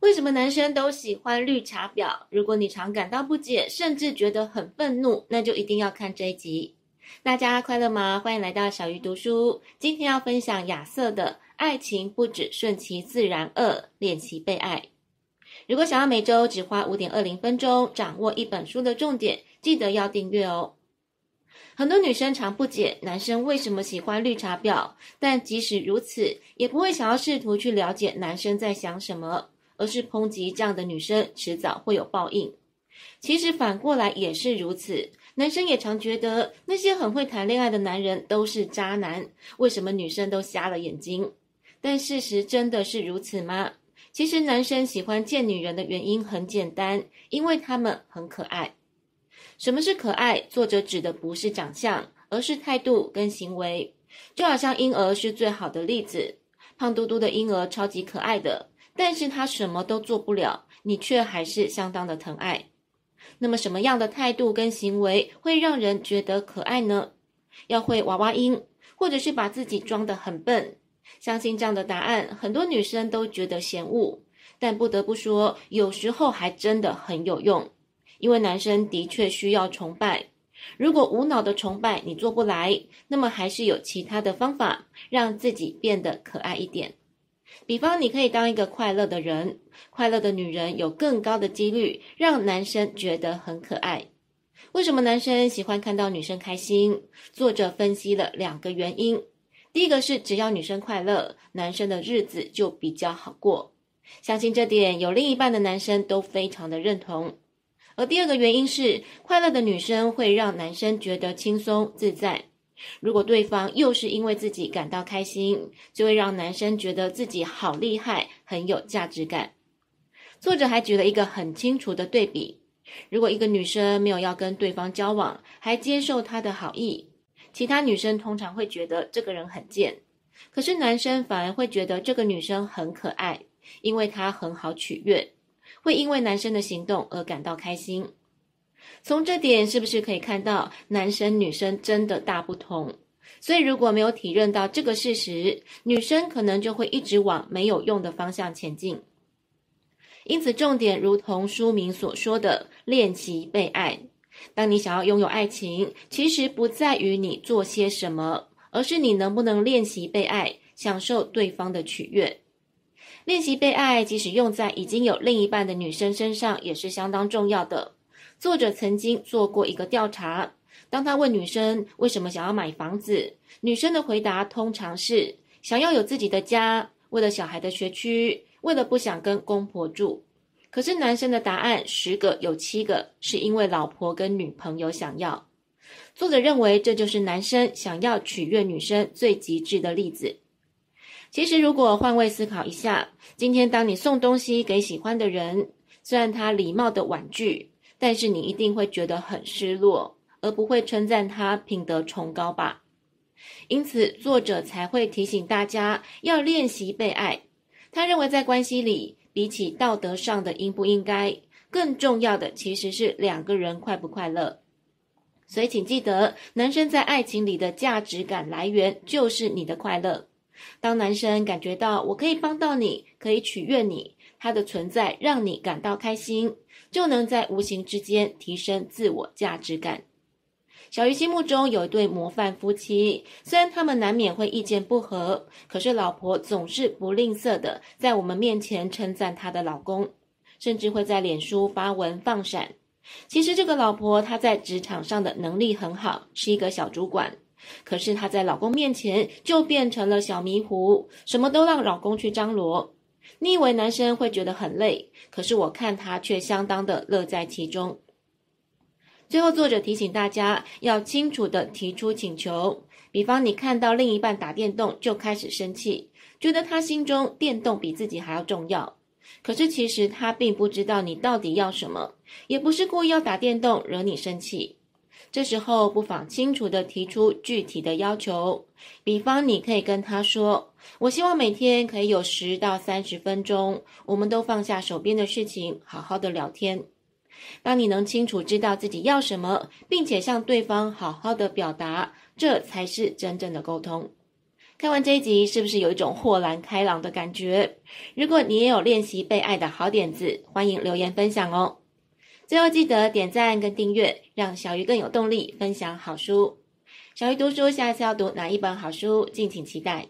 为什么男生都喜欢绿茶婊？如果你常感到不解，甚至觉得很愤怒，那就一定要看这一集。大家快乐吗？欢迎来到小鱼读书。今天要分享亚瑟的《爱情不只顺其自然二：练习被爱》。如果想要每周只花五点二零分钟掌握一本书的重点，记得要订阅哦。很多女生常不解男生为什么喜欢绿茶婊，但即使如此，也不会想要试图去了解男生在想什么。而是抨击这样的女生迟早会有报应。其实反过来也是如此，男生也常觉得那些很会谈恋爱的男人都是渣男，为什么女生都瞎了眼睛？但事实真的是如此吗？其实男生喜欢见女人的原因很简单，因为他们很可爱。什么是可爱？作者指的不是长相，而是态度跟行为。就好像婴儿是最好的例子，胖嘟嘟的婴儿超级可爱的。但是他什么都做不了，你却还是相当的疼爱。那么什么样的态度跟行为会让人觉得可爱呢？要会娃娃音，或者是把自己装得很笨。相信这样的答案，很多女生都觉得嫌恶。但不得不说，有时候还真的很有用，因为男生的确需要崇拜。如果无脑的崇拜你做不来，那么还是有其他的方法让自己变得可爱一点。比方，你可以当一个快乐的人，快乐的女人有更高的几率让男生觉得很可爱。为什么男生喜欢看到女生开心？作者分析了两个原因。第一个是，只要女生快乐，男生的日子就比较好过。相信这点，有另一半的男生都非常的认同。而第二个原因是，快乐的女生会让男生觉得轻松自在。如果对方又是因为自己感到开心，就会让男生觉得自己好厉害，很有价值感。作者还举了一个很清楚的对比：如果一个女生没有要跟对方交往，还接受他的好意，其他女生通常会觉得这个人很贱，可是男生反而会觉得这个女生很可爱，因为她很好取悦，会因为男生的行动而感到开心。从这点是不是可以看到男生女生真的大不同？所以如果没有体认到这个事实，女生可能就会一直往没有用的方向前进。因此，重点如同书名所说的，练习被爱。当你想要拥有爱情，其实不在于你做些什么，而是你能不能练习被爱，享受对方的取悦。练习被爱，即使用在已经有另一半的女生身上，也是相当重要的。作者曾经做过一个调查，当他问女生为什么想要买房子，女生的回答通常是想要有自己的家，为了小孩的学区，为了不想跟公婆住。可是男生的答案十个有七个是因为老婆跟女朋友想要。作者认为这就是男生想要取悦女生最极致的例子。其实如果换位思考一下，今天当你送东西给喜欢的人，虽然他礼貌的婉拒。但是你一定会觉得很失落，而不会称赞他品德崇高吧？因此，作者才会提醒大家要练习被爱。他认为，在关系里，比起道德上的应不应该，更重要的其实是两个人快不快乐。所以，请记得，男生在爱情里的价值感来源就是你的快乐。当男生感觉到我可以帮到你，可以取悦你，他的存在让你感到开心。就能在无形之间提升自我价值感。小鱼心目中有一对模范夫妻，虽然他们难免会意见不合，可是老婆总是不吝啬的在我们面前称赞她的老公，甚至会在脸书发文放闪。其实这个老婆她在职场上的能力很好，是一个小主管，可是她在老公面前就变成了小迷糊，什么都让老公去张罗。你以为男生会觉得很累，可是我看他却相当的乐在其中。最后，作者提醒大家要清楚地提出请求，比方你看到另一半打电动就开始生气，觉得他心中电动比自己还要重要。可是其实他并不知道你到底要什么，也不是故意要打电动惹你生气。这时候不妨清楚地提出具体的要求，比方你可以跟他说：“我希望每天可以有十到三十分钟，我们都放下手边的事情，好好的聊天。”当你能清楚知道自己要什么，并且向对方好好的表达，这才是真正的沟通。看完这一集，是不是有一种豁然开朗的感觉？如果你也有练习被爱的好点子，欢迎留言分享哦。最后记得点赞跟订阅，让小鱼更有动力分享好书。小鱼读书，下次要读哪一本好书？敬请期待。